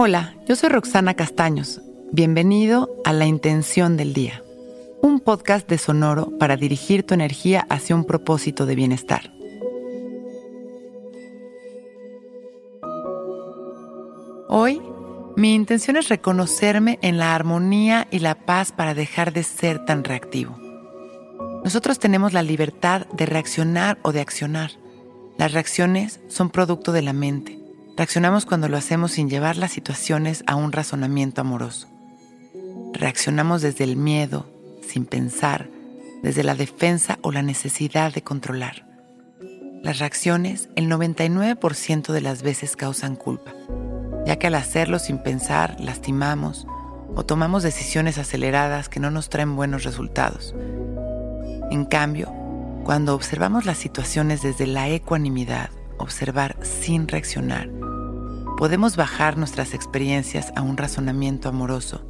Hola, yo soy Roxana Castaños. Bienvenido a La Intención del Día, un podcast de Sonoro para dirigir tu energía hacia un propósito de bienestar. Hoy, mi intención es reconocerme en la armonía y la paz para dejar de ser tan reactivo. Nosotros tenemos la libertad de reaccionar o de accionar. Las reacciones son producto de la mente Reaccionamos cuando lo hacemos sin llevar las situaciones a un razonamiento amoroso. Reaccionamos desde el miedo, sin pensar, desde la defensa o la necesidad de controlar. Las reacciones el 99% de las veces causan culpa, ya que al hacerlo sin pensar lastimamos o tomamos decisiones aceleradas que no nos traen buenos resultados. En cambio, cuando observamos las situaciones desde la ecuanimidad, observar sin reaccionar, podemos bajar nuestras experiencias a un razonamiento amoroso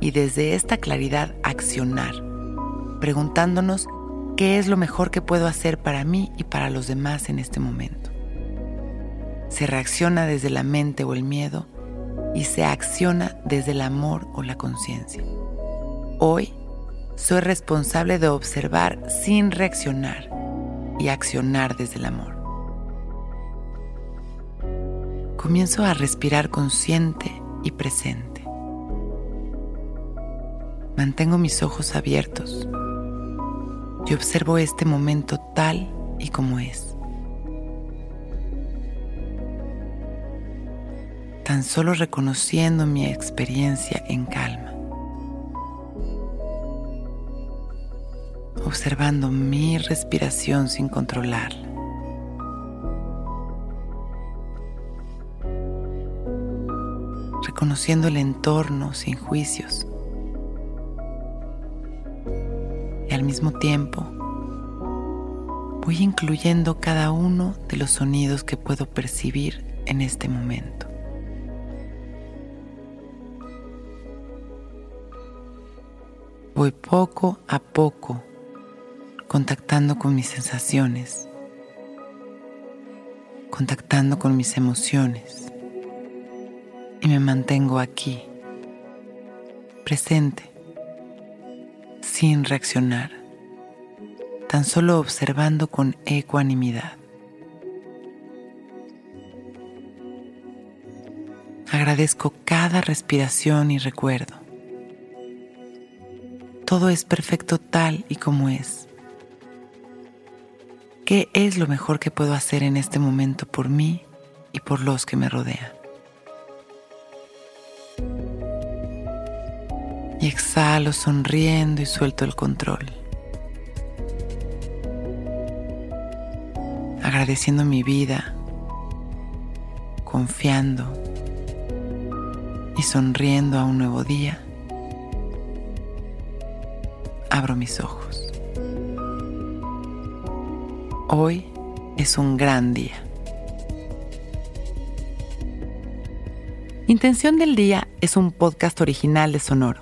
y desde esta claridad accionar, preguntándonos qué es lo mejor que puedo hacer para mí y para los demás en este momento. Se reacciona desde la mente o el miedo y se acciona desde el amor o la conciencia. Hoy soy responsable de observar sin reaccionar y accionar desde el amor. Comienzo a respirar consciente y presente. Mantengo mis ojos abiertos y observo este momento tal y como es. Tan solo reconociendo mi experiencia en calma. Observando mi respiración sin controlarla. Reconociendo el entorno sin juicios. Y al mismo tiempo voy incluyendo cada uno de los sonidos que puedo percibir en este momento. Voy poco a poco contactando con mis sensaciones, contactando con mis emociones y me mantengo aquí, presente, sin reaccionar, tan solo observando con ecuanimidad. Agradezco cada respiración y recuerdo. Todo es perfecto tal y como es. ¿Qué es lo mejor que puedo hacer en este momento por mí y por los que me rodean? Y exhalo sonriendo y suelto el control. Agradeciendo mi vida, confiando y sonriendo a un nuevo día, abro mis ojos. Hoy es un gran día. Intención del Día es un podcast original de Sonoro.